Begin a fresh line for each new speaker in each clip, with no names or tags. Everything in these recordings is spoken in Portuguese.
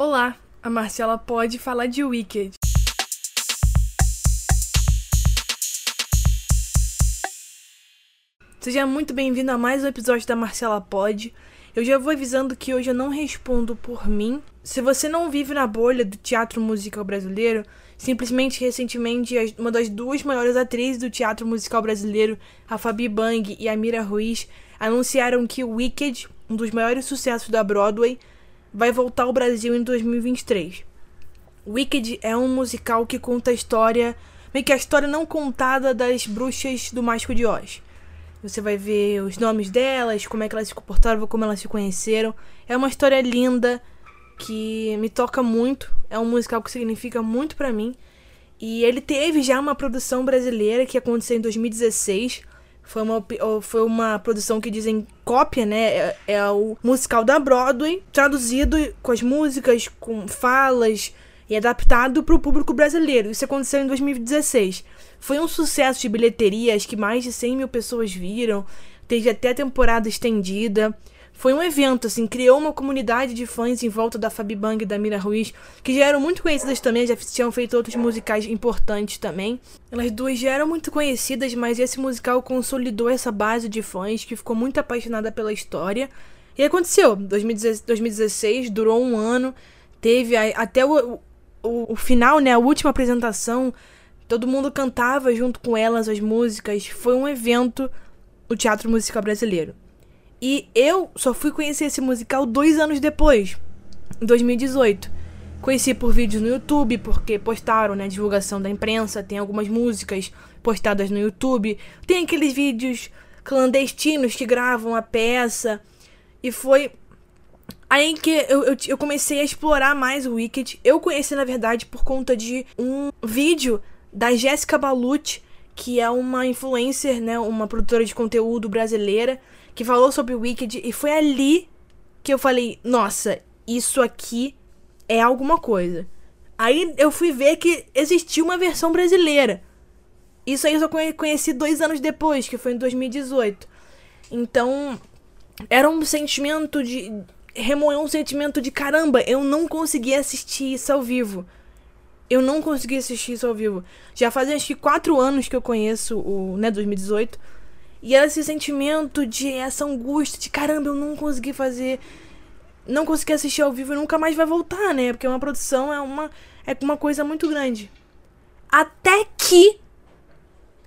Olá, a Marcela pode falar de Wicked. Seja muito bem-vindo a mais um episódio da Marcela Pode. Eu já vou avisando que hoje eu não respondo por mim. Se você não vive na bolha do teatro musical brasileiro, simplesmente recentemente uma das duas maiores atrizes do teatro musical brasileiro, a Fabi Bang e a Mira Ruiz, anunciaram que Wicked, um dos maiores sucessos da Broadway, vai voltar ao Brasil em 2023. Wicked é um musical que conta a história, meio que a história não contada das bruxas do Mágico de Oz. Você vai ver os nomes delas, como é que elas se comportaram, como elas se conheceram. É uma história linda que me toca muito. É um musical que significa muito para mim. E ele teve já uma produção brasileira que aconteceu em 2016 foi uma, foi uma produção que dizem cópia, né? É, é o musical da Broadway, traduzido com as músicas, com falas e adaptado para o público brasileiro. Isso aconteceu em 2016. Foi um sucesso de bilheteria, acho que mais de 100 mil pessoas viram. Teve até temporada estendida. Foi um evento, assim, criou uma comunidade de fãs em volta da Fabi Bang e da Mira Ruiz, que já eram muito conhecidas também, já tinham feito outros musicais importantes também. Elas duas já eram muito conhecidas, mas esse musical consolidou essa base de fãs que ficou muito apaixonada pela história. E aconteceu, 2016, durou um ano, teve até o, o, o final, né, a última apresentação, todo mundo cantava junto com elas as músicas, foi um evento no teatro musical brasileiro. E eu só fui conhecer esse musical dois anos depois, em 2018. Conheci por vídeos no YouTube, porque postaram, né, divulgação da imprensa, tem algumas músicas postadas no YouTube, tem aqueles vídeos clandestinos que gravam a peça. E foi aí que eu, eu, eu comecei a explorar mais o Wicked. Eu conheci, na verdade, por conta de um vídeo da Jéssica Balucci, que é uma influencer, né, uma produtora de conteúdo brasileira, que falou sobre o Wicked e foi ali que eu falei, nossa, isso aqui é alguma coisa. Aí eu fui ver que existia uma versão brasileira. Isso aí eu só conheci dois anos depois, que foi em 2018. Então, era um sentimento de. Remoeu um sentimento de caramba, eu não consegui assistir isso ao vivo. Eu não consegui assistir isso ao vivo. Já fazem acho que quatro anos que eu conheço o, né, 2018. E era esse sentimento de essa angústia de caramba, eu não consegui fazer. Não consegui assistir ao vivo e nunca mais vai voltar, né? Porque uma produção é uma, é uma coisa muito grande. Até que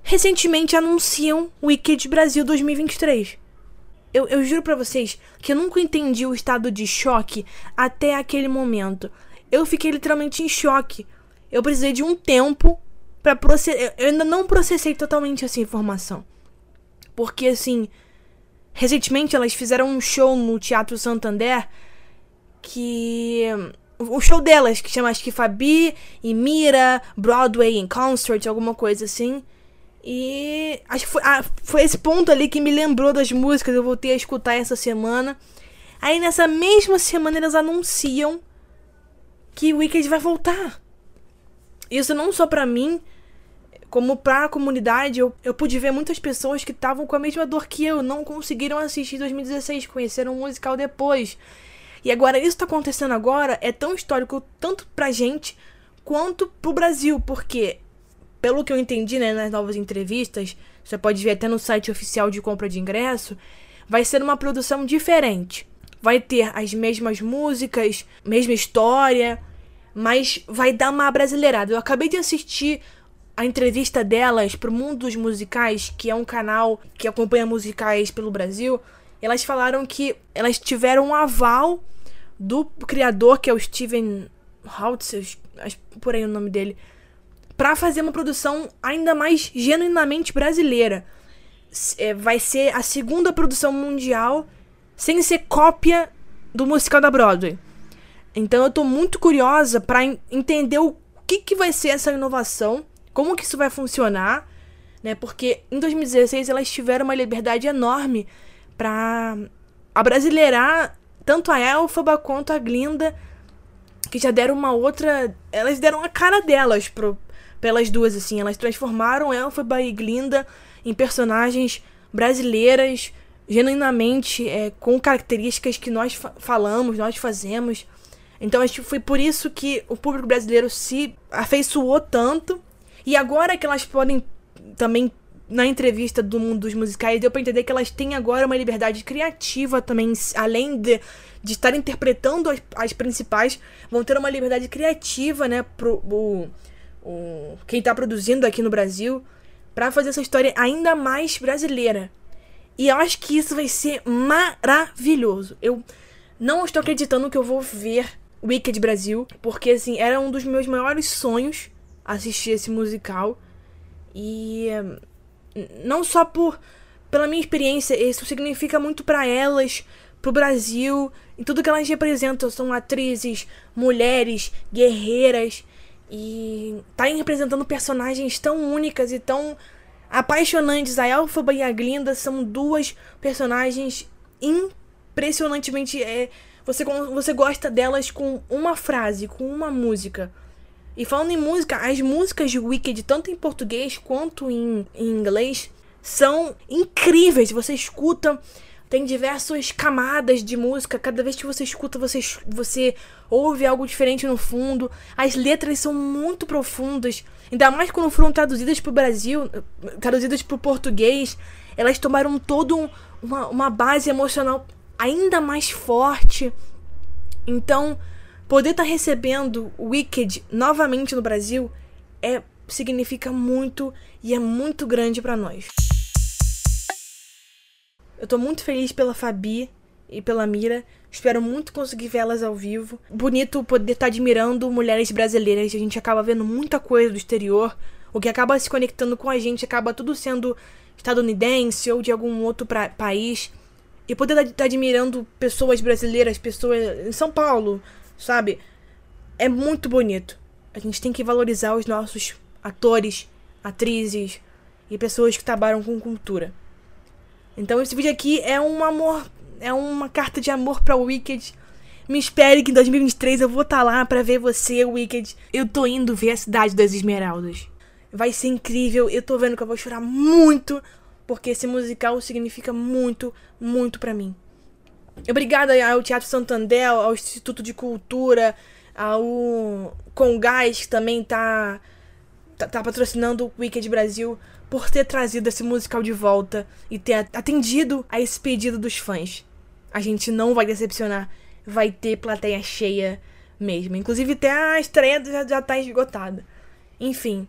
recentemente anunciam Wicked Brasil 2023. Eu, eu juro para vocês que eu nunca entendi o estado de choque até aquele momento. Eu fiquei literalmente em choque. Eu precisei de um tempo para processar. Eu ainda não processei totalmente essa informação. Porque, assim, recentemente elas fizeram um show no Teatro Santander que. O show delas, que chama acho que Fabi e Mira, Broadway in Concert, alguma coisa assim. E acho que foi, ah, foi esse ponto ali que me lembrou das músicas, eu voltei a escutar essa semana. Aí nessa mesma semana eles anunciam que o Wicked vai voltar. Isso não só pra mim, como para a comunidade, eu, eu pude ver muitas pessoas que estavam com a mesma dor que eu, não conseguiram assistir 2016, conheceram o musical depois. E agora, isso tá acontecendo agora é tão histórico tanto pra gente quanto pro Brasil, porque, pelo que eu entendi né, nas novas entrevistas, você pode ver até no site oficial de compra de ingresso, vai ser uma produção diferente. Vai ter as mesmas músicas, mesma história, mas vai dar uma brasileirada. Eu acabei de assistir a entrevista delas pro Mundo dos Musicais, que é um canal que acompanha musicais pelo Brasil, elas falaram que elas tiveram um aval do criador, que é o Steven Holtz, por aí o nome dele, para fazer uma produção ainda mais genuinamente brasileira. É, vai ser a segunda produção mundial sem ser cópia do musical da Broadway. Então eu tô muito curiosa para entender o que, que vai ser essa inovação como que isso vai funcionar, né? Porque em 2016 elas tiveram uma liberdade enorme para abrasileirar tanto a Elfaba quanto a Glinda, que já deram uma outra, elas deram a cara delas pro pelas duas assim, elas transformaram Elfaba e Glinda em personagens brasileiras, genuinamente é, com características que nós fa falamos, nós fazemos. Então acho que foi por isso que o público brasileiro se afeiçoou tanto. E agora que elas podem também na entrevista do mundo dos musicais, deu pra entender que elas têm agora uma liberdade criativa também, além de, de estar interpretando as, as principais, vão ter uma liberdade criativa, né, pro o, o, quem tá produzindo aqui no Brasil, para fazer essa história ainda mais brasileira. E eu acho que isso vai ser maravilhoso. Eu não estou acreditando que eu vou ver Wicked Brasil, porque assim, era um dos meus maiores sonhos assistir esse musical. E não só por pela minha experiência, isso significa muito para elas, pro Brasil, e tudo que elas representam são atrizes, mulheres, guerreiras e tá representando personagens tão únicas e tão apaixonantes. A Elphaba e a Glinda são duas personagens impressionantemente é, você você gosta delas com uma frase, com uma música. E falando em música, as músicas de Wicked, tanto em português quanto em, em inglês, são incríveis. Você escuta, tem diversas camadas de música. Cada vez que você escuta, você, você ouve algo diferente no fundo. As letras são muito profundas. Ainda mais quando foram traduzidas para o Brasil, traduzidas para o português. Elas tomaram todo uma, uma base emocional ainda mais forte. Então, Poder estar tá recebendo Wicked novamente no Brasil é significa muito e é muito grande para nós. Eu tô muito feliz pela Fabi e pela Mira. Espero muito conseguir vê-las ao vivo. Bonito poder estar tá admirando mulheres brasileiras. A gente acaba vendo muita coisa do exterior. O que acaba se conectando com a gente acaba tudo sendo estadunidense ou de algum outro pra, país. E poder estar tá admirando pessoas brasileiras, pessoas em São Paulo, sabe? É muito bonito. A gente tem que valorizar os nossos atores, atrizes e pessoas que trabalham com cultura. Então esse vídeo aqui é um amor, é uma carta de amor para o Wicked. Me espere que em 2023 eu vou estar tá lá para ver você, Wicked. Eu tô indo ver a cidade das Esmeraldas. Vai ser incrível. Eu tô vendo que eu vou chorar muito porque esse musical significa muito, muito para mim. Obrigada ao Teatro Santander, ao Instituto de Cultura, ao Congás, que também tá, tá, tá patrocinando o Wicked Brasil, por ter trazido esse musical de volta e ter atendido a esse pedido dos fãs. A gente não vai decepcionar, vai ter plateia cheia mesmo. Inclusive, até a estreia já, já tá esgotada. Enfim,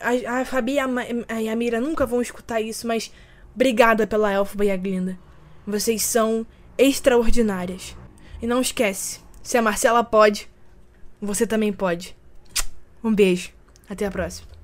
a, a Fabi e a, a, a Mira nunca vão escutar isso, mas obrigada pela Elfba e a Glinda. Vocês são extraordinárias. E não esquece, se a Marcela pode, você também pode. Um beijo. Até a próxima.